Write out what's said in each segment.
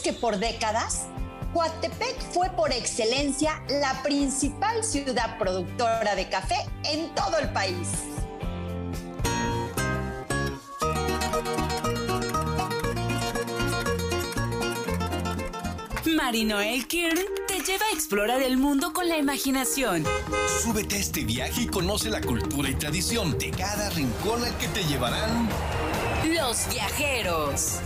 que por décadas Coatepec fue por excelencia la principal ciudad productora de café en todo el país. Marinoel Kirn te lleva a explorar el mundo con la imaginación. Súbete a este viaje y conoce la cultura y tradición de cada rincón al que te llevarán los viajeros.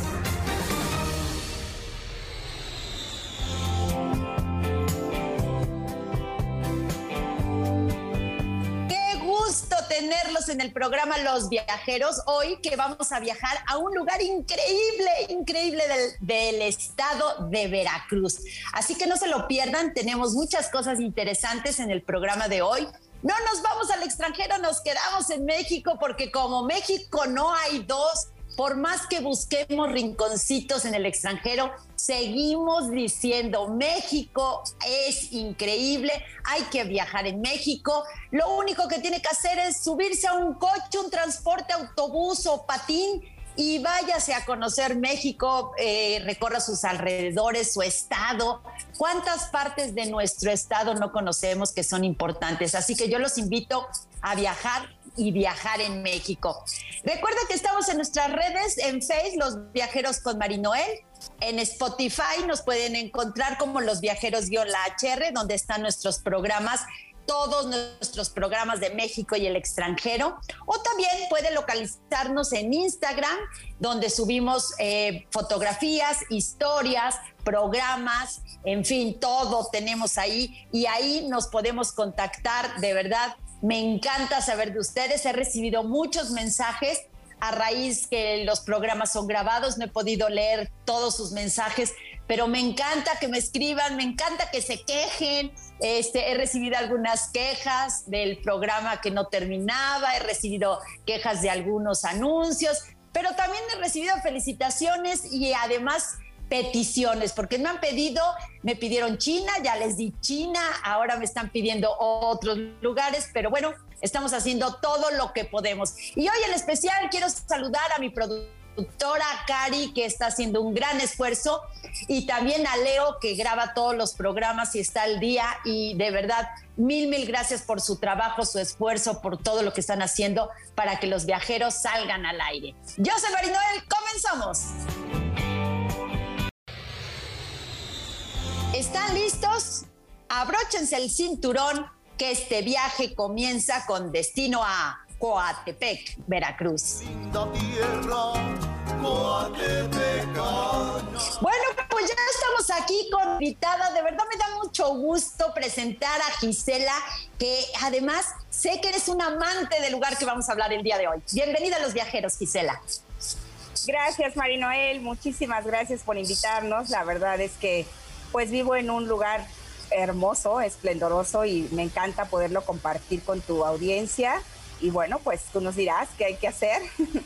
En el programa Los Viajeros. Hoy que vamos a viajar a un lugar increíble, increíble del, estado de Veracruz. Así que no se lo pierdan, tenemos muchas cosas interesantes en el programa de hoy. No nos vamos al extranjero, nos quedamos en México porque como México no hay dos, por más que busquemos rinconcitos en el extranjero, seguimos diciendo México es increíble, hay que viajar en México. Lo único que tiene que hacer es subirse a un coche, un transporte, autobús o patín y váyase a conocer México, eh, recorra sus alrededores, su estado. ¿Cuántas partes de nuestro estado no conocemos que son importantes? Así que yo los invito a viajar y viajar en México. Recuerda que estamos en nuestras redes, en Facebook, Los Viajeros con Marinoel. En Spotify nos pueden encontrar como Los Viajeros la HR, donde están nuestros programas todos nuestros programas de México y el extranjero. O también puede localizarnos en Instagram, donde subimos eh, fotografías, historias, programas, en fin, todo tenemos ahí y ahí nos podemos contactar. De verdad, me encanta saber de ustedes. He recibido muchos mensajes a raíz que los programas son grabados. No he podido leer todos sus mensajes, pero me encanta que me escriban, me encanta que se quejen. Este, he recibido algunas quejas del programa que no terminaba, he recibido quejas de algunos anuncios, pero también he recibido felicitaciones y además peticiones, porque me han pedido, me pidieron China, ya les di China, ahora me están pidiendo otros lugares, pero bueno, estamos haciendo todo lo que podemos. Y hoy en especial quiero saludar a mi productor doctora Cari, que está haciendo un gran esfuerzo, y también a Leo, que graba todos los programas y está al día. Y de verdad, mil, mil gracias por su trabajo, su esfuerzo, por todo lo que están haciendo para que los viajeros salgan al aire. Yo soy Marinoel, comenzamos. ¿Están listos? Abróchense el cinturón que este viaje comienza con destino a Coatepec, Veracruz. Bueno, pues ya estamos aquí con invitada. De verdad me da mucho gusto presentar a Gisela, que además sé que eres un amante del lugar que vamos a hablar el día de hoy. Bienvenida a los viajeros, Gisela. Gracias, Marinoel. Muchísimas gracias por invitarnos. La verdad es que pues vivo en un lugar hermoso, esplendoroso y me encanta poderlo compartir con tu audiencia y bueno, pues tú nos dirás qué hay que hacer.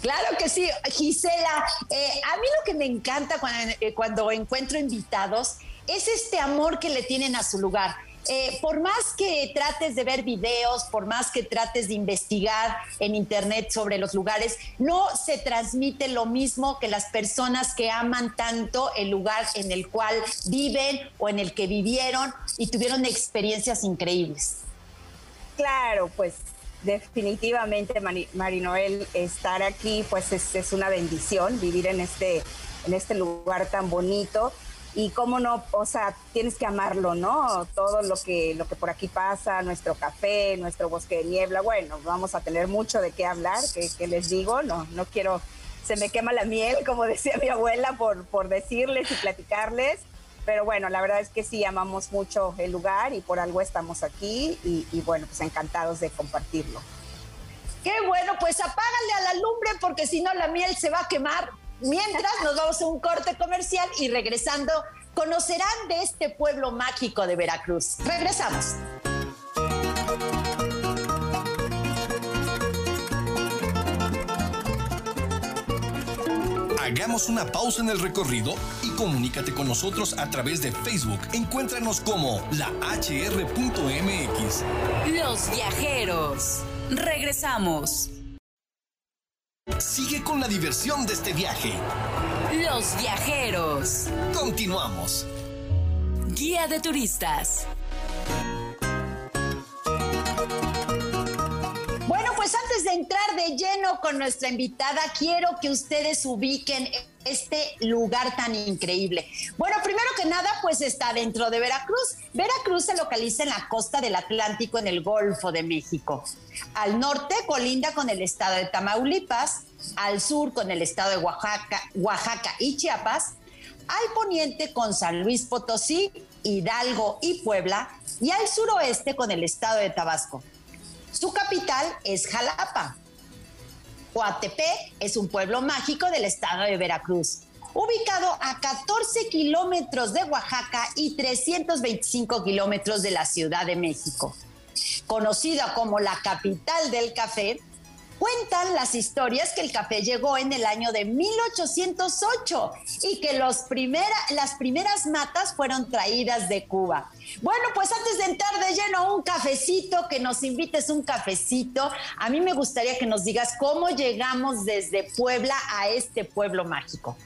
Claro que sí, Gisela. Eh, a mí lo que me encanta eh, cuando, encuentro invitados es este amor que le tienen a su lugar. Eh, por más que trates de ver videos, por más que trates de investigar en internet sobre los lugares, no se transmite lo mismo que las personas que aman tanto el lugar en el cual viven o en el que vivieron y tuvieron experiencias increíbles. Claro, pues definitivamente, Marinoel, estar aquí pues es, una bendición, vivir en este, en este lugar tan bonito. Y cómo no, o sea, tienes que amarlo, ¿no? Todo lo que, lo que por aquí pasa, nuestro café, nuestro bosque de niebla, bueno, vamos a tener mucho de qué hablar, que, les digo, no, no quiero, se me quema la miel, como decía mi abuela, por, por decirles y platicarles pero bueno, la verdad es que sí amamos mucho el lugar y por algo estamos aquí y, bueno, pues encantados de compartirlo. Qué bueno, pues apágale a la lumbre porque si no la miel se va a quemar. Mientras nos vamos a un corte comercial y regresando conocerán de este pueblo mágico de Veracruz. Regresamos. Hagamos una pausa en el recorrido y comunícate con nosotros a través de Facebook. Encuéntranos como la hr.mx. Los viajeros. Regresamos. Sigue con la diversión de este viaje. Los viajeros. Continuamos. Guía de turistas. Lleno con nuestra invitada, quiero que ustedes ubiquen este lugar tan increíble. Bueno, primero que nada, pues está dentro de Veracruz. Veracruz se localiza en la costa del Atlántico, en el Golfo de México. Al norte colinda con el estado de Tamaulipas, al sur con el estado de Oaxaca, Oaxaca y Chiapas, al poniente con San Luis Potosí, Hidalgo y Puebla, y al suroeste con el estado de Tabasco. Su capital es Jalapa. Coatepec es un pueblo mágico del estado de Veracruz, ubicado a 14 kilómetros de Oaxaca y 325 kilómetros de la Ciudad de México. Conocida como la capital del café, Cuentan las historias que el café llegó en el año de 1808 y que los primera, las primeras matas fueron traídas de Cuba. Bueno, pues antes de entrar de lleno un cafecito, que nos invites un cafecito, a mí me gustaría que nos digas cómo llegamos desde Puebla a este pueblo mágico.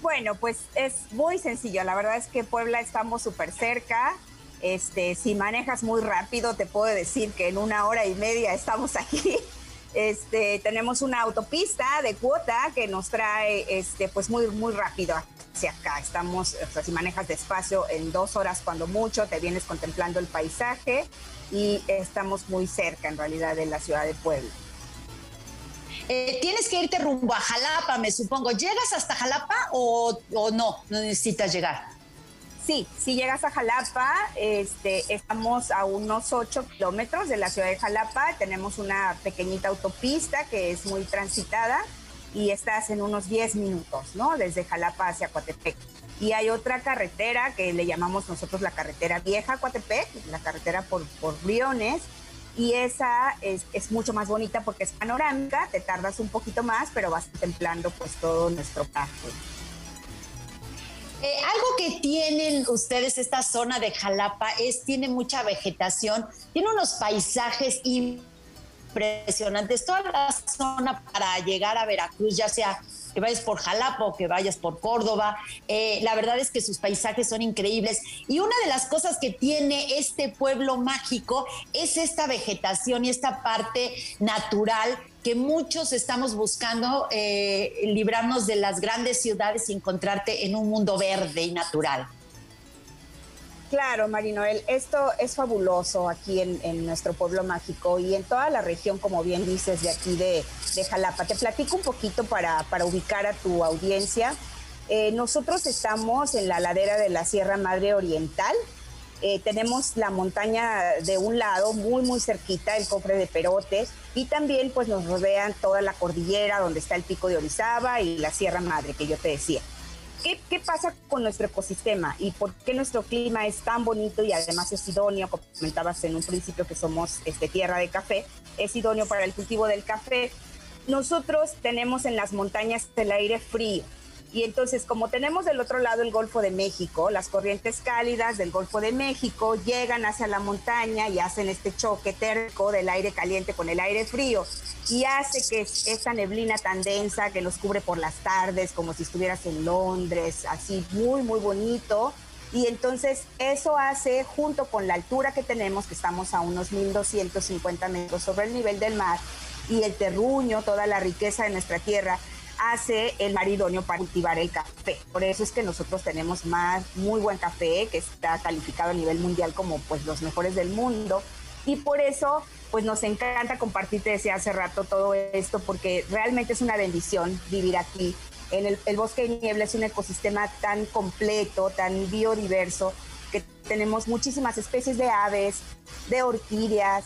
Bueno, pues es muy sencillo. La verdad es que Puebla estamos súper cerca. Este, si manejas muy rápido, te puedo decir que en una hora y media estamos aquí. Este, tenemos una autopista de cuota que nos trae este, pues muy, muy rápido hacia acá. Estamos, o sea, si manejas despacio en dos horas cuando mucho, te vienes contemplando el paisaje y estamos muy cerca en realidad de la ciudad de Puebla. Eh, tienes que irte rumbo a Jalapa, me supongo. ¿Llegas hasta Jalapa o, o no? No necesitas llegar. Sí, si llegas a Jalapa, este, estamos a unos 8 kilómetros de la ciudad de Jalapa, tenemos una pequeñita autopista que es muy transitada y estás en unos 10 minutos, ¿no? Desde Jalapa hacia Coatepec. Y hay otra carretera que le llamamos nosotros la carretera vieja Coatepec, la carretera por, por Briones, y esa es, es, mucho más bonita porque es panorámica, te tardas un poquito más, pero vas contemplando pues todo nuestro parque. Eh, algo que tienen ustedes, esta zona de Jalapa, es, tiene mucha vegetación, tiene unos paisajes impresionantes. Toda la zona para llegar a Veracruz, ya sea que vayas por Jalapa o que vayas por Córdoba. Eh, la verdad es que sus paisajes son increíbles. Y una de las cosas que tiene este pueblo mágico es esta vegetación y esta parte natural que muchos estamos buscando eh, librarnos de las grandes ciudades y encontrarte en un mundo verde y natural. Claro, Marinoel, esto es fabuloso aquí en, nuestro pueblo mágico y en toda la región, como bien dices, de aquí de, Jalapa. Te platico un poquito para, ubicar a tu audiencia. Eh, nosotros estamos en la ladera de la Sierra Madre Oriental, eh, tenemos la montaña de un lado, muy, muy cerquita, el cofre de Perote, y también pues nos rodean toda la cordillera donde está el pico de Orizaba y la Sierra Madre que yo te decía. ¿Qué, ¿Qué, pasa con nuestro ecosistema y por qué nuestro clima es tan bonito y además es idóneo, como comentabas en un principio que somos este, tierra de café, es idóneo para el cultivo del café? Nosotros tenemos en las montañas el aire frío, y entonces, como tenemos del otro lado el Golfo de México, las corrientes cálidas del Golfo de México llegan hacia la montaña y hacen este choque térmico del aire caliente con el aire frío y hace que esta neblina tan densa que nos cubre por las tardes, como si estuvieras en Londres, así muy, muy bonito. Y entonces eso hace, junto con la altura que tenemos, que estamos a unos 1250 metros sobre el nivel del mar, y el terruño, toda la riqueza de nuestra tierra, hace el maridonio para cultivar el café. Por eso es que nosotros tenemos más muy buen café que está calificado a nivel mundial como pues los mejores del mundo y por eso pues nos encanta compartirte desde hace rato todo esto porque realmente es una bendición vivir aquí. En el, el bosque de niebla es un ecosistema tan completo, tan biodiverso, que tenemos muchísimas especies de aves, de orquídeas,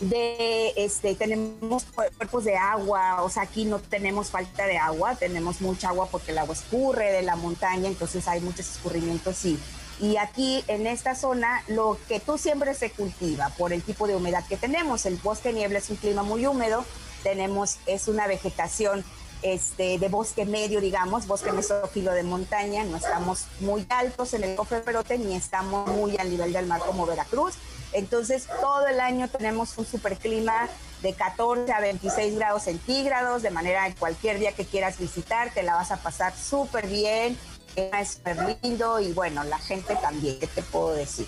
de este tenemos cuerpos de agua, o sea, aquí no tenemos falta de agua, tenemos mucha agua porque el agua escurre de la montaña, entonces hay muchos escurrimientos y y aquí en esta zona lo que tú siempre se cultiva por el tipo de humedad que tenemos. El bosque niebla es un clima muy húmedo, tenemos es una vegetación este, de bosque medio, digamos, bosque mesófilo de montaña, no estamos muy altos en el cofre perote ni estamos muy al nivel del mar como Veracruz. Entonces, todo el año tenemos un super clima de 14 a 26 grados centígrados, de manera que cualquier día que quieras visitar te la vas a pasar súper bien, es súper lindo y bueno, la gente también, ¿qué te puedo decir?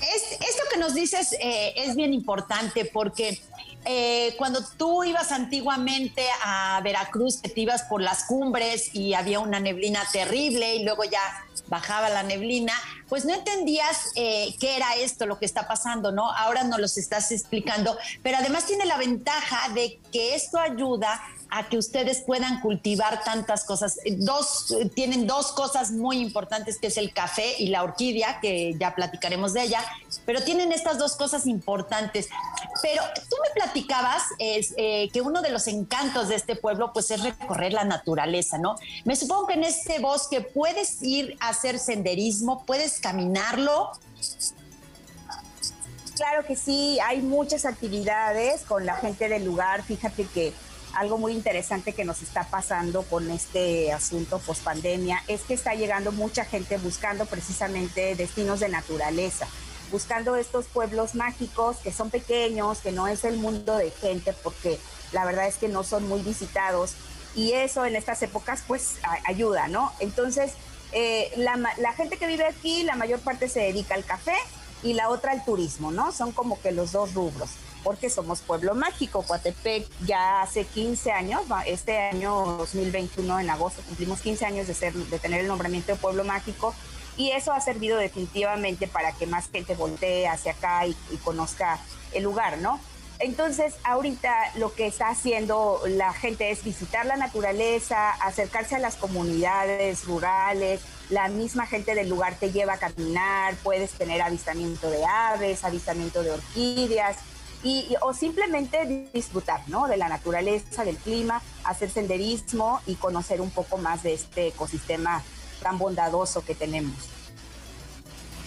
Es, esto que nos dices eh, es bien importante porque eh, cuando tú ibas antiguamente a Veracruz, que te ibas por las cumbres y había una neblina terrible y luego ya bajaba la neblina, pues no entendías eh, qué era esto, lo que está pasando, ¿no? Ahora nos lo estás explicando, pero además tiene la ventaja de que esto ayuda a que ustedes puedan cultivar tantas cosas. Dos, tienen dos cosas muy importantes, que es el café y la orquídea, que ya platicaremos de ella, pero tienen estas dos cosas importantes. Pero tú me platicabas es, eh, que uno de los encantos de este pueblo, pues es recorrer la naturaleza, ¿no? Me supongo que en este bosque puedes ir a hacer senderismo, puedes caminarlo. Claro que sí, hay muchas actividades con la gente del lugar. Fíjate que algo muy interesante que nos está pasando con este asunto post pandemia es que está llegando mucha gente buscando precisamente destinos de naturaleza, buscando estos pueblos mágicos que son pequeños, que no es el mundo de gente, porque la verdad es que no son muy visitados y eso en estas épocas pues ayuda, ¿no? Entonces, eh, la, gente que vive aquí, la mayor parte se dedica al café y la otra al turismo, ¿no? Son como que los dos rubros porque somos pueblo mágico. Coatepec ya hace 15 años, este año 2021 en agosto cumplimos 15 años de, ser, de tener el nombramiento de pueblo mágico y eso ha servido definitivamente para que más gente voltee hacia acá y conozca el lugar, ¿no? Entonces, ahorita lo que está haciendo la gente es visitar la naturaleza, acercarse a las comunidades rurales, la misma gente del lugar te lleva a caminar, puedes tener avistamiento de aves, avistamiento de orquídeas, y, o simplemente disfrutar ¿no? de la naturaleza, del clima, hacer senderismo y conocer un poco más de este ecosistema tan bondadoso que tenemos.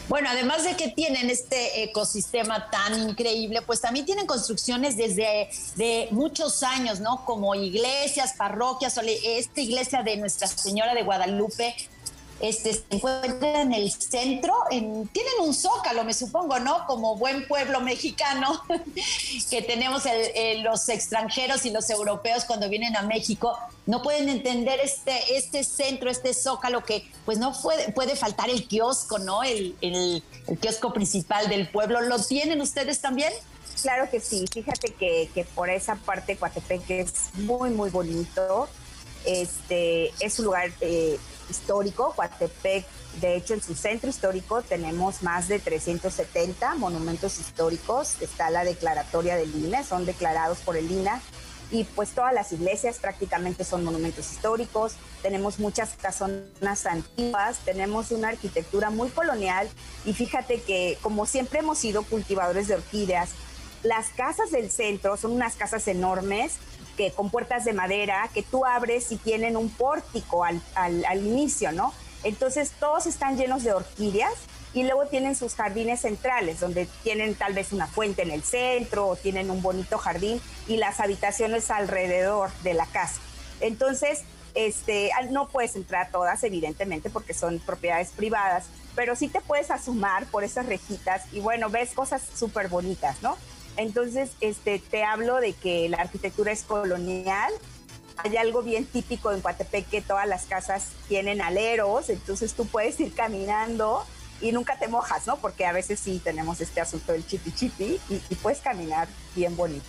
Bueno, además de que tienen este ecosistema tan increíble, pues también tienen construcciones desde de muchos años, ¿no? Como iglesias, parroquias, esta iglesia de Nuestra Señora de Guadalupe este, se encuentra en el centro, en, tienen un zócalo, me supongo, ¿no? Como buen pueblo mexicano que tenemos los extranjeros y los europeos cuando vienen a México, no pueden entender este, este centro, este zócalo que pues no puede, puede faltar el kiosco, ¿no? El, el, kiosco principal del pueblo. ¿Lo tienen ustedes también? Claro que sí, fíjate que, que por esa parte Coatepec es muy, muy bonito. Este, es un lugar eh, histórico, Coatepec, de hecho en su centro histórico tenemos más de 370 monumentos históricos, está la declaratoria del INE, son declarados por el INA y pues todas las iglesias prácticamente son monumentos históricos, tenemos muchas casonas antiguas, tenemos una arquitectura muy colonial. Y fíjate que como siempre hemos sido cultivadores de orquídeas, las casas del centro son unas casas enormes que con puertas de madera que tú abres y tienen un pórtico al, inicio, ¿no? Entonces todos están llenos de orquídeas y luego tienen sus jardines centrales, donde tienen tal vez una fuente en el centro o tienen un bonito jardín y las habitaciones alrededor de la casa. Entonces, este, no puedes entrar todas, evidentemente, porque son propiedades privadas, pero sí te puedes asomar por esas rejitas y bueno, ves cosas súper bonitas, ¿no? Entonces, este, te hablo de que la arquitectura es colonial. Hay algo bien típico en Coatepec que todas las casas tienen aleros, entonces tú puedes ir caminando y nunca te mojas, ¿no? Porque a veces sí tenemos este asunto del chipi chipi y, y puedes caminar bien bonito.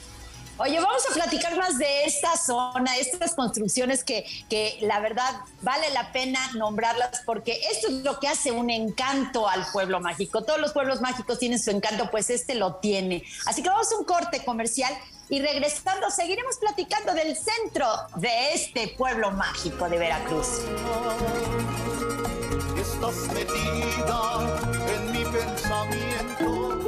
Oye, vamos a platicar más de esta zona, estas construcciones que, que la verdad vale la pena nombrarlas porque esto es lo que hace un encanto al pueblo mágico. Todos los pueblos mágicos tienen su encanto, pues este lo tiene. Así que vamos a un corte comercial y regresando seguiremos platicando del centro de este pueblo mágico de Veracruz. Estás metida en mi pensamiento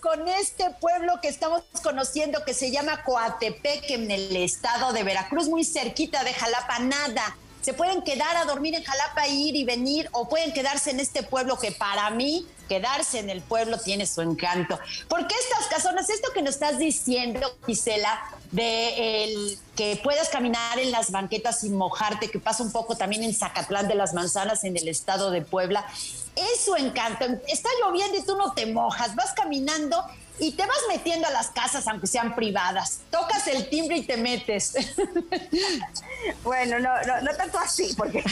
con este pueblo que estamos conociendo que se llama Coatepec en el estado de Veracruz, muy cerquita de Jalapa, nada, se pueden quedar a dormir en Jalapa, ir y venir, o pueden quedarse en este pueblo que para mí quedarse en el pueblo tiene su encanto. ¿Por qué estas casonas? Esto que nos estás diciendo, Gisela, de el, que puedas caminar en las banquetas sin mojarte, que pasa un poco también en Zacatlán de las Manzanas, en el estado de Puebla, es su encanto. Está lloviendo y tú no te mojas, vas caminando y te vas metiendo a las casas, aunque sean privadas. Tocas el timbre y te metes. Bueno, no, no, tanto así, porque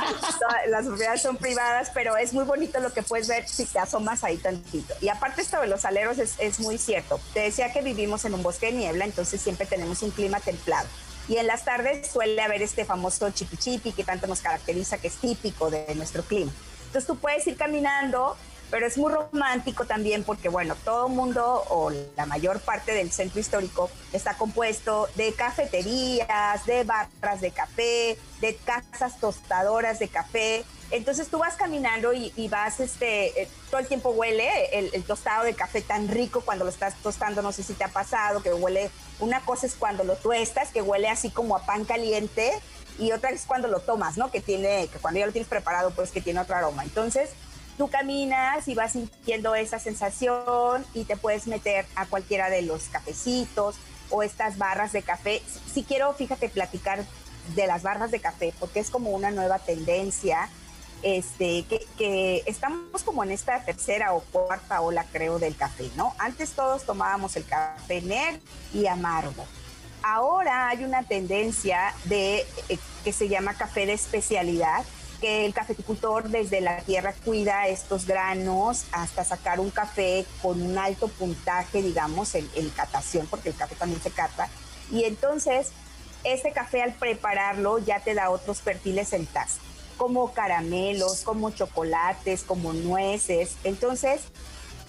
las propiedades son privadas, pero es muy bonito lo que puedes ver si te asomas ahí tantito. Y aparte esto de los aleros es, es muy cierto. Te decía que vivimos en un bosque de niebla, entonces siempre tenemos un clima templado. Y en las tardes suele haber este famoso chipi que tanto nos caracteriza, que es típico de nuestro clima. Entonces tú puedes ir caminando pero es muy romántico también porque, bueno, todo el mundo o la mayor parte del centro histórico está compuesto de cafeterías, de barras de café, de casas tostadoras de café. Entonces tú vas caminando y, vas, este, eh, todo el tiempo huele el, tostado de café tan rico cuando lo estás tostando, no sé si te ha pasado, que huele, una cosa es cuando lo tuestas, que huele así como a pan caliente, y otra es cuando lo tomas, ¿no? Que tiene, que cuando ya lo tienes preparado, pues que tiene otro aroma. Entonces, tú caminas y vas sintiendo esa sensación y te puedes meter a cualquiera de los cafecitos o estas barras de café. Si quiero, fíjate, platicar de las barras de café, porque es como una nueva tendencia, este, que, estamos como en esta tercera o cuarta ola, creo, del café, ¿no? Antes todos tomábamos el café negro y amargo. Ahora hay una tendencia de eh, que se llama café de especialidad, que el cafeticultor desde la tierra cuida estos granos hasta sacar un café con un alto puntaje, digamos, en, catación, porque el café también se cata. Y entonces, ese café al prepararlo ya te da otros perfiles en taza, como caramelos, como chocolates, como nueces. Entonces,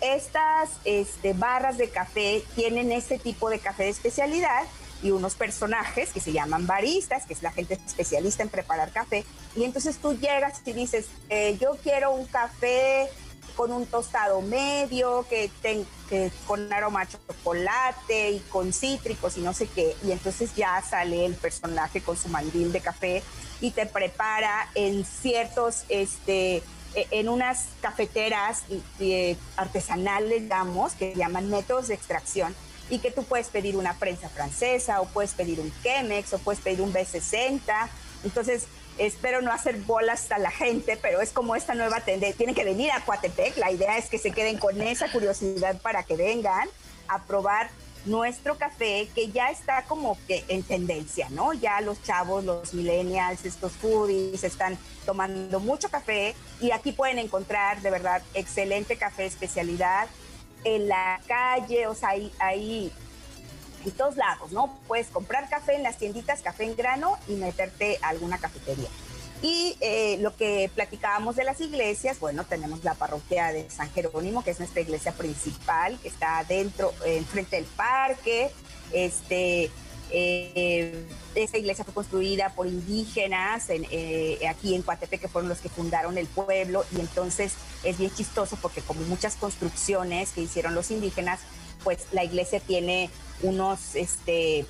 estas este, barras de café tienen este tipo de café de especialidad y unos personajes que se llaman baristas, que es la gente especialista en preparar café. Y entonces tú llegas y dices, eh, yo quiero un café con un tostado medio, que, ten, con aroma a chocolate y con cítricos y no sé qué. Y entonces ya sale el personaje con su mandil de café y te prepara en ciertos, este, e, en unas cafeteras eh, artesanales, digamos, que llaman métodos de extracción y que tú puedes pedir una prensa francesa o puedes pedir un Chemex o puedes pedir un B60. Entonces, espero no hacer bolas a la gente, pero es como esta nueva tendencia. Tienen que venir a Coatepec. La idea es que se queden con esa curiosidad para que vengan a probar nuestro café que ya está como que en tendencia, ¿no? Ya los chavos, los millennials, estos foodies están tomando mucho café y aquí pueden encontrar de verdad excelente café especialidad en la calle, o sea, ahí, ahí en todos lados, ¿no? Puedes comprar café en las tienditas, café en grano y meterte a alguna cafetería. Y eh, lo que platicábamos de las iglesias, bueno, tenemos la parroquia de San Jerónimo, que es nuestra iglesia principal, que está dentro, enfrente del parque. Este, eh, esta iglesia fue construida por indígenas eh, aquí en Coatepe, que fueron los que fundaron el pueblo, y entonces es bien chistoso porque como muchas construcciones que hicieron los indígenas, pues la iglesia tiene unos, este,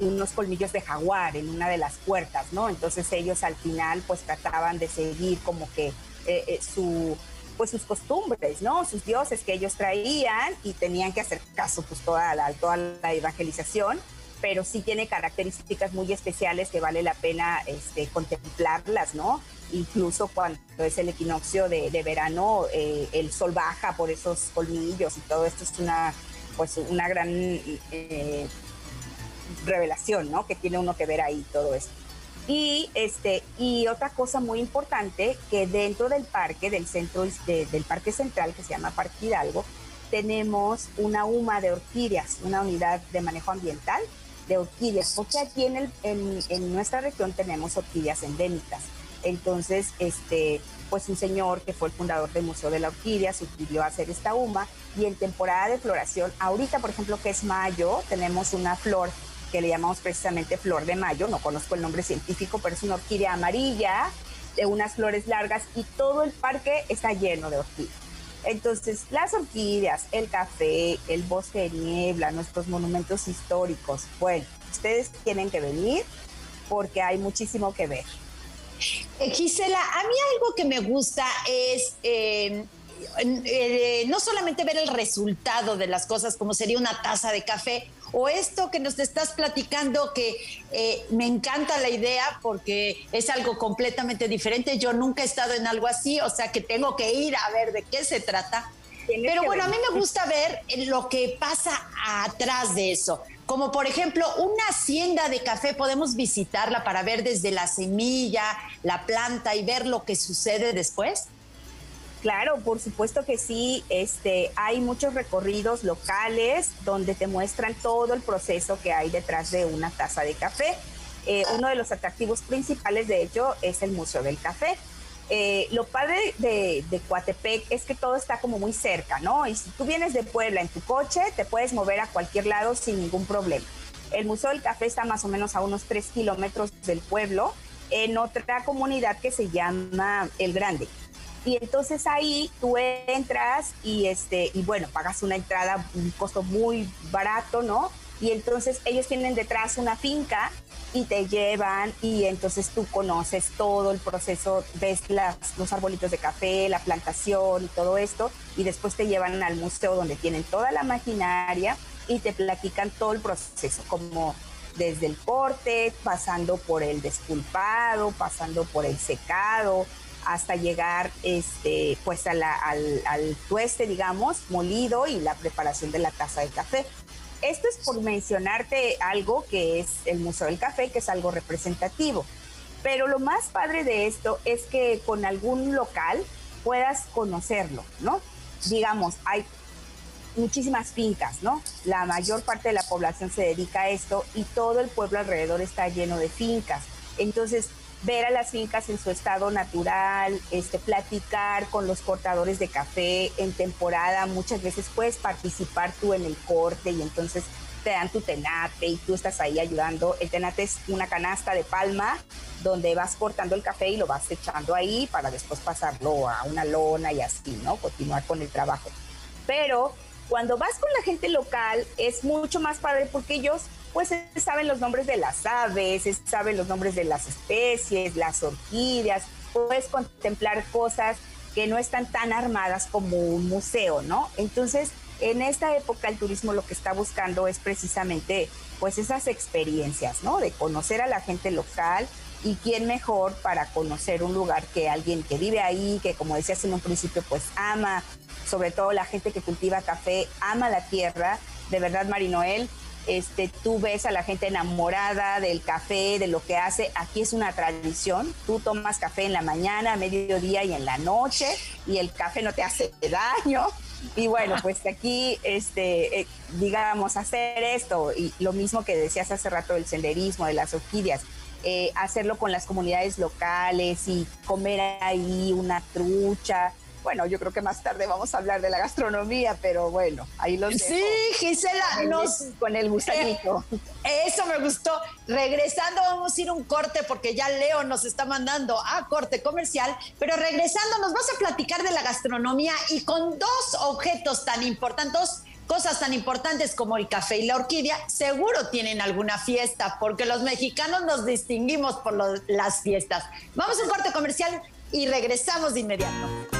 unos colmillos de jaguar en una de las puertas, ¿no? Entonces ellos al final pues trataban de seguir como que eh, su pues sus costumbres, ¿no? Sus dioses que ellos traían y tenían que hacer caso pues toda la, toda la evangelización pero sí tiene características muy especiales que vale la pena este, contemplarlas, ¿no? Incluso cuando es el equinoccio de, verano, eh, el sol baja por esos colmillos y todo esto es una, pues, una gran eh, revelación, ¿no? Que tiene uno que ver ahí todo esto. Y, este, y otra cosa muy importante, que dentro del parque, del centro del parque central, que se llama Parque Hidalgo, tenemos una UMA de orquídeas, una unidad de manejo ambiental, de orquídeas, porque aquí en, el, en, nuestra región tenemos orquídeas endémicas. Entonces, este, pues un señor que fue el fundador del Museo de la Orquídea sugirió hacer esta UMA y en temporada de floración, ahorita por ejemplo que es mayo, tenemos una flor que le llamamos precisamente flor de mayo, no conozco el nombre científico, pero es una orquídea amarilla de unas flores largas y todo el parque está lleno de orquídeas. Entonces, las orquídeas, el café, el bosque de niebla, nuestros monumentos históricos, bueno, ustedes tienen que venir porque hay muchísimo que ver. Eh, Gisela, a mí algo que me gusta es eh, eh, no solamente ver el resultado de las cosas como sería una taza de café, o esto que nos estás platicando que me encanta la idea porque es algo completamente diferente. Yo nunca he estado en algo así, o sea que tengo que ir a ver de qué se trata. Pero bueno, a mí me gusta ver lo que pasa atrás de eso. Como por ejemplo, una hacienda de café, podemos visitarla para ver desde la semilla, la planta y ver lo que sucede después. Claro, por supuesto que sí. Este, hay muchos recorridos locales donde te muestran todo el proceso que hay detrás de una taza de café. Eh, uno de los atractivos principales, de hecho, es el Museo del Café. Eh, lo padre de, Coatepec es que todo está como muy cerca, ¿no? Y si tú vienes de Puebla en tu coche, te puedes mover a cualquier lado sin ningún problema. El Museo del Café está más o menos a unos 3 kilómetros del pueblo, en otra comunidad que se llama El Grande. Y entonces ahí tú entras y, este, y bueno, pagas una entrada, un costo muy barato, ¿no? Y entonces ellos tienen detrás una finca y te llevan y entonces tú conoces todo el proceso, ves las, los arbolitos de café, la plantación y todo esto y después te llevan al museo donde tienen toda la maquinaria y te platican todo el proceso, como desde el corte, pasando por el desculpado, pasando por el secado, hasta llegar este, pues al, al tueste, digamos, molido y la preparación de la taza de café. Esto es por mencionarte algo que es el Museo del Café, que es algo representativo. Pero lo más padre de esto es que con algún local puedas conocerlo, ¿no? Digamos, hay muchísimas fincas, ¿no? La mayor parte de la población se dedica a esto y todo el pueblo alrededor está lleno de fincas. Entonces, ver a las fincas en su estado natural, este, platicar con los cortadores de café en temporada, muchas veces puedes participar tú en el corte y entonces te dan tu tenate y tú estás ahí ayudando. El tenate es una canasta de palma donde vas cortando el café y lo vas echando ahí para después pasarlo a una lona y así, ¿no? Continuar con el trabajo. Pero cuando vas con la gente local es mucho más padre porque ellos pues saben los nombres de las aves, saben los nombres de las especies, las orquídeas, puedes contemplar cosas que no están tan armadas como un museo, ¿no? Entonces, en esta época el turismo lo que está buscando es precisamente pues esas experiencias, ¿no? De conocer a la gente local y quién mejor para conocer un lugar que alguien que vive ahí, que como decías en un principio, pues ama, sobre todo la gente que cultiva café, ama la tierra. De verdad, Marinoel, este, tú ves a la gente enamorada del café, de lo que hace. Aquí es una tradición. Tú tomas café en la mañana, a mediodía y en la noche, y el café no te hace daño. Y bueno, pues aquí, este, eh, digamos, hacer esto, y lo mismo que decías hace rato del senderismo, de las orquídeas, eh, hacerlo con las comunidades locales y comer ahí una trucha, bueno, yo creo que más tarde vamos a hablar de la gastronomía, pero bueno, ahí los dejo. Sí, Gisela, nos con el gusanito. Eh, eso me gustó. Regresando vamos a ir un corte porque ya Leo nos está mandando a corte comercial, pero regresando nos vas a platicar de la gastronomía y con dos objetos tan importantes, cosas tan importantes como el café y la orquídea, seguro tienen alguna fiesta, porque los mexicanos nos distinguimos por las fiestas. Vamos a un corte comercial y regresamos de inmediato.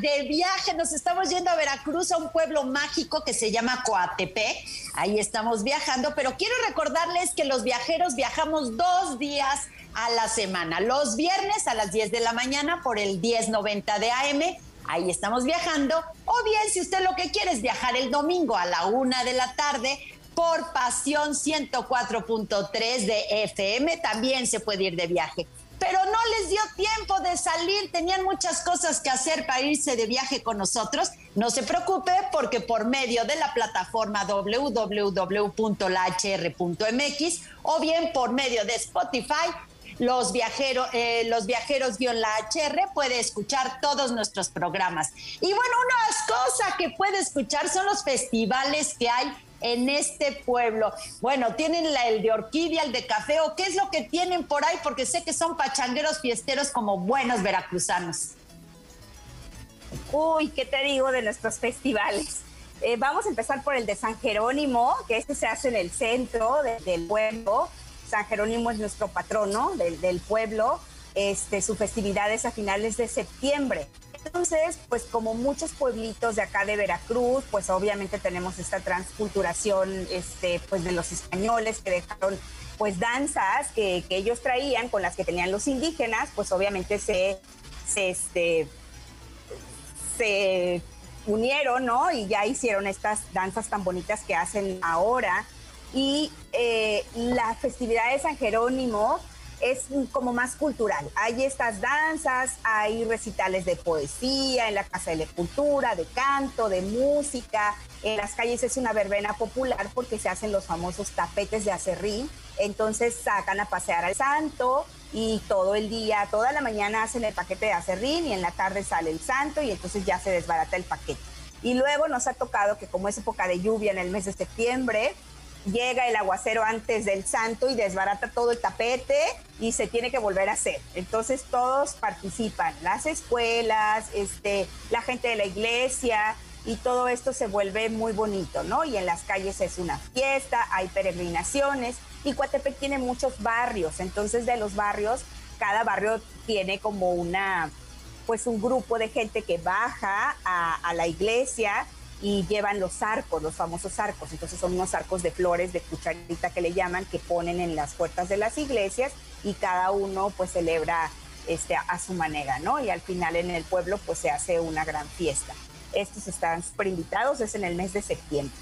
de viaje. Nos estamos yendo a Veracruz, a un pueblo mágico que se llama Coatepec. Ahí estamos viajando, pero quiero recordarles que los viajeros viajamos dos días a la semana. Los viernes a las 10 de la mañana por el 1090 de AM. Ahí estamos viajando. O bien, si usted lo que quiere es viajar el domingo a la una de la tarde por Pasión 104.3 de FM, también se puede ir de viaje pero no les dio tiempo de salir, tenían muchas cosas que hacer para irse de viaje con nosotros. No se preocupe porque por medio de la plataforma www.lahr.mx o bien por medio de Spotify los viajeros, eh, los viajeros la HR puede escuchar todos nuestros programas. Y bueno, una cosa que puede escuchar son los festivales que hay en este pueblo. Bueno, tienen el de orquídea, el de café, o qué es lo que tienen por ahí, porque sé que son pachangueros fiesteros como buenos veracruzanos. Uy, ¿qué te digo de nuestros festivales? Eh, vamos a empezar por el de San Jerónimo, que este se hace en el centro del pueblo. San Jerónimo es nuestro patrono del, del pueblo. Este, su festividad es a finales de septiembre. Entonces, pues como muchos pueblitos de acá de Veracruz, pues obviamente tenemos esta transculturación este, pues de los españoles que dejaron pues danzas que, ellos traían con las que tenían los indígenas, pues obviamente se, se, este, se unieron, ¿no? Y ya hicieron estas danzas tan bonitas que hacen ahora. Y eh, la festividad de San Jerónimo, es como más cultural. Hay estas danzas, hay recitales de poesía en la Casa de la Cultura, de canto, de música. En las calles es una verbena popular porque se hacen los famosos tapetes de acerrín. Entonces sacan a pasear al santo y todo el día, toda la mañana hacen el paquete de acerrín y en la tarde sale el santo y entonces ya se desbarata el paquete. Y luego nos ha tocado que como es época de lluvia en el mes de septiembre, llega el aguacero antes del santo y desbarata todo el tapete y se tiene que volver a hacer. Entonces todos participan, las escuelas, este, la gente de la iglesia y todo esto se vuelve muy bonito, ¿no? Y en las calles es una fiesta, hay peregrinaciones y Coatepec tiene muchos barrios, entonces de los barrios, cada barrio tiene como una, pues un grupo de gente que baja a, a la iglesia y llevan los arcos, los famosos arcos. Entonces son unos arcos de flores, de cucharita que le llaman, que ponen en las puertas de las iglesias y cada uno pues celebra este, a su manera, ¿no? Y al final en el pueblo pues se hace una gran fiesta. Estos están súper invitados, es en el mes de septiembre.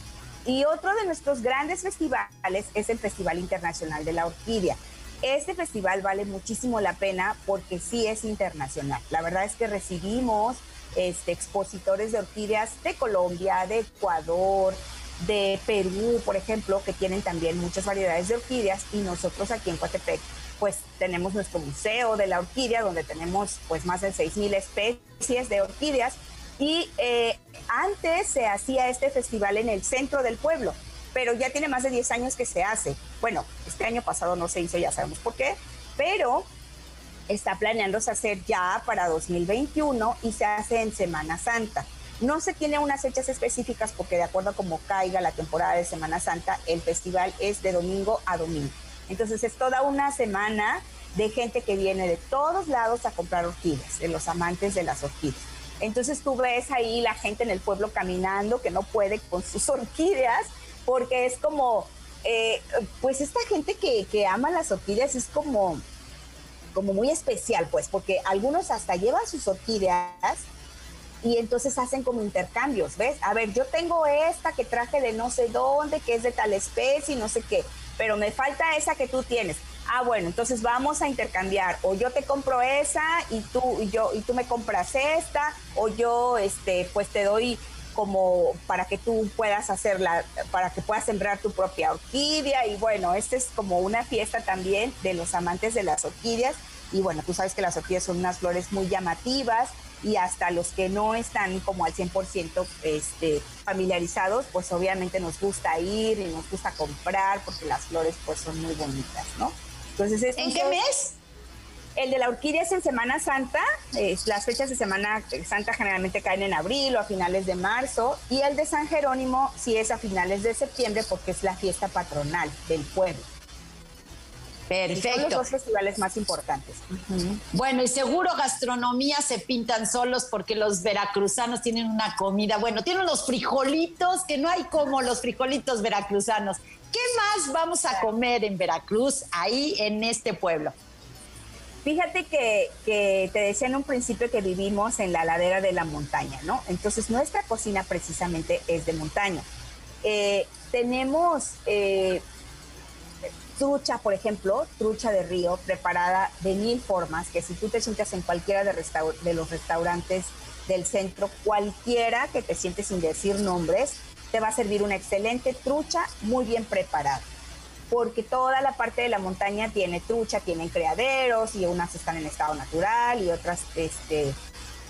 Y otro de nuestros grandes festivales es el Festival Internacional de la Orquídea. Este festival vale muchísimo la pena porque sí es internacional. La verdad es que recibimos este, expositores de orquídeas de Colombia, de Ecuador, de Perú, por ejemplo, que tienen también muchas variedades de orquídeas y nosotros aquí en Coatepec pues tenemos nuestro museo de la orquídea donde tenemos pues más de 6.000 especies de orquídeas y eh, antes se hacía este festival en el centro del pueblo, pero ya tiene más de 10 años que se hace. Bueno, este año pasado no se hizo, ya sabemos por qué, pero está planeándose hacer ya para 2021 y se hace en Semana Santa. No se tiene unas fechas específicas porque de acuerdo a cómo caiga la temporada de Semana Santa, el festival es de domingo a domingo. Entonces es toda una semana de gente que viene de todos lados a comprar orquídeas, de los amantes de las orquídeas. Entonces tú ves ahí la gente en el pueblo caminando que no puede con sus orquídeas porque es como, eh, pues esta gente que, que ama las orquídeas es como como muy especial, pues, porque algunos hasta llevan sus orquídeas y entonces hacen como intercambios, ¿ves? A ver, yo tengo esta que traje de no sé dónde, que es de tal especie y no sé qué, pero me falta esa que tú tienes. Ah, bueno, entonces vamos a intercambiar. O yo te compro esa y tú y yo y tú me compras esta, o yo este pues te doy como para que tú puedas hacerla, para que puedas sembrar tu propia orquídea. Y bueno, esta es como una fiesta también de los amantes de las orquídeas. Y bueno, tú sabes que las orquídeas son unas flores muy llamativas y hasta los que no están como al 100% este, familiarizados, pues obviamente nos gusta ir y nos gusta comprar porque las flores pues son muy bonitas, ¿no? Entonces, ¿en qué mes? El de la orquídea es en Semana Santa, las fechas de Semana Santa generalmente caen en abril o a finales de marzo, y el de San Jerónimo sí es a finales de septiembre porque es la fiesta patronal del pueblo. Perfecto. son los dos festivales más importantes. Bueno, y seguro gastronomía se pintan solos porque los veracruzanos tienen una comida, bueno, tienen unos frijolitos que no hay como los frijolitos veracruzanos. ¿Qué más vamos a comer en Veracruz, ahí en este pueblo? Fíjate que, te decía en un principio que vivimos en la ladera de la montaña, ¿no? Entonces nuestra cocina precisamente es de montaña. Eh, tenemos eh, trucha, por ejemplo, trucha de río preparada de mil formas, que si tú te sientas en cualquiera de, de los restaurantes del centro, cualquiera que te sientes sin decir nombres, te va a servir una excelente trucha muy bien preparada. Porque toda la parte de la montaña tiene trucha, tienen criaderos y unas están en estado natural y otras este,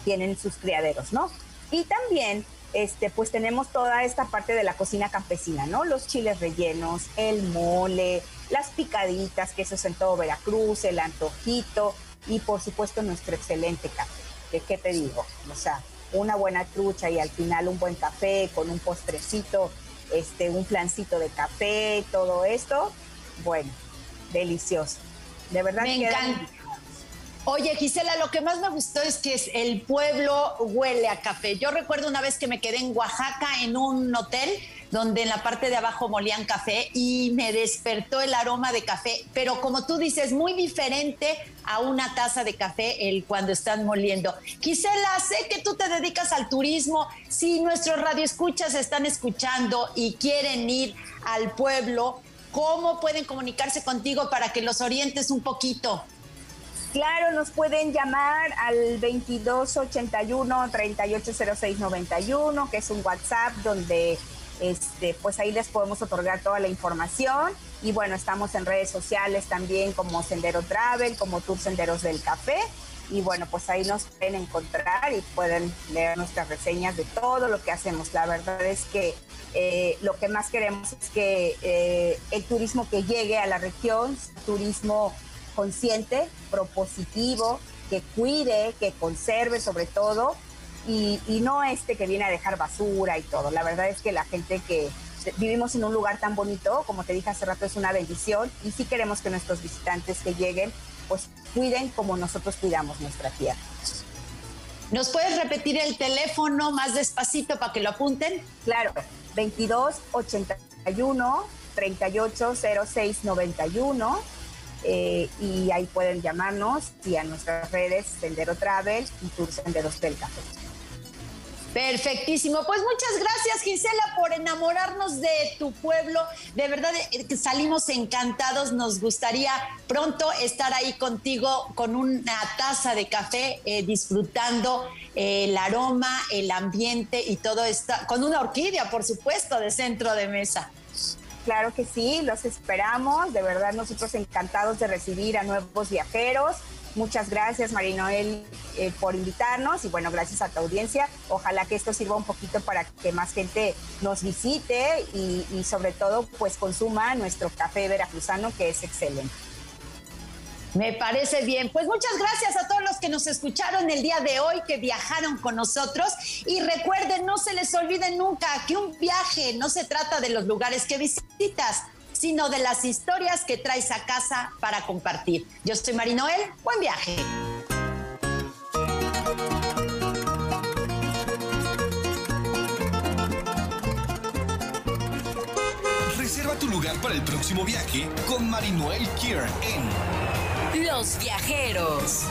tienen sus criaderos, ¿no? Y también este, pues tenemos toda esta parte de la cocina campesina, ¿no? Los chiles rellenos, el mole, las picaditas, que eso es en todo Veracruz, el antojito y por supuesto nuestro excelente café. ¿De qué te digo? O sea, una buena trucha y al final un buen café con un postrecito, este, un flancito de café, todo esto, bueno, delicioso. De verdad Me encanta. Oye, Gisela, lo que más me gustó es que el pueblo huele a café. Yo recuerdo una vez que me quedé en Oaxaca en un hotel donde en la parte de abajo molían café y me despertó el aroma de café, pero como tú dices, muy diferente a una taza de café el cuando están moliendo. Gisela, sé que tú te dedicas al turismo. Si nuestros radioescuchas están escuchando y quieren ir al pueblo, ¿cómo pueden comunicarse contigo para que los orientes un poquito? Claro, nos pueden llamar al 2281-380691, que es un WhatsApp donde este, pues ahí les podemos otorgar toda la información. Y bueno, estamos en redes sociales también como Sendero Travel, como Tour Senderos del Café. Y bueno, pues ahí nos pueden encontrar y pueden leer nuestras reseñas de todo lo que hacemos. La verdad es que eh, lo que más queremos es que eh, el turismo que llegue a la región, turismo consciente, propositivo, que cuide, que conserve sobre todo, y, no este que viene a dejar basura y todo. La verdad es que la gente que vivimos en un lugar tan bonito, como te dije hace rato, es una bendición y sí queremos que nuestros visitantes que lleguen, pues cuiden como nosotros cuidamos nuestra tierra. ¿Nos puedes repetir el teléfono más despacito para que lo apunten? Claro, 22 81 38 06 91 eh, y ahí pueden llamarnos y a nuestras redes Sendero Travel y Tour Senderos del Café. Perfectísimo. Pues muchas gracias, Gisela, por enamorarnos de tu pueblo. De verdad, eh, salimos encantados. Nos gustaría pronto estar ahí contigo con una taza de café, eh, disfrutando el aroma, el ambiente y todo esto, con una orquídea, por supuesto, de centro de mesa. Claro que sí, los esperamos. De verdad, nosotros encantados de recibir a nuevos viajeros. Muchas gracias, Marinoel, eh, por invitarnos y bueno, gracias a tu audiencia. Ojalá que esto sirva un poquito para que más gente nos visite y, y sobre todo, pues consuma nuestro café veracruzano, que es excelente. Me parece bien. Pues muchas gracias a todos los que nos escucharon el día de hoy, que viajaron con nosotros. Y recuerden, no se les olvide nunca que un viaje no se trata de los lugares que visitas, sino de las historias que traes a casa para compartir. Yo soy Marinoel, buen viaje. Reserva tu lugar para el próximo viaje con Marinoel Kier en los viajeros.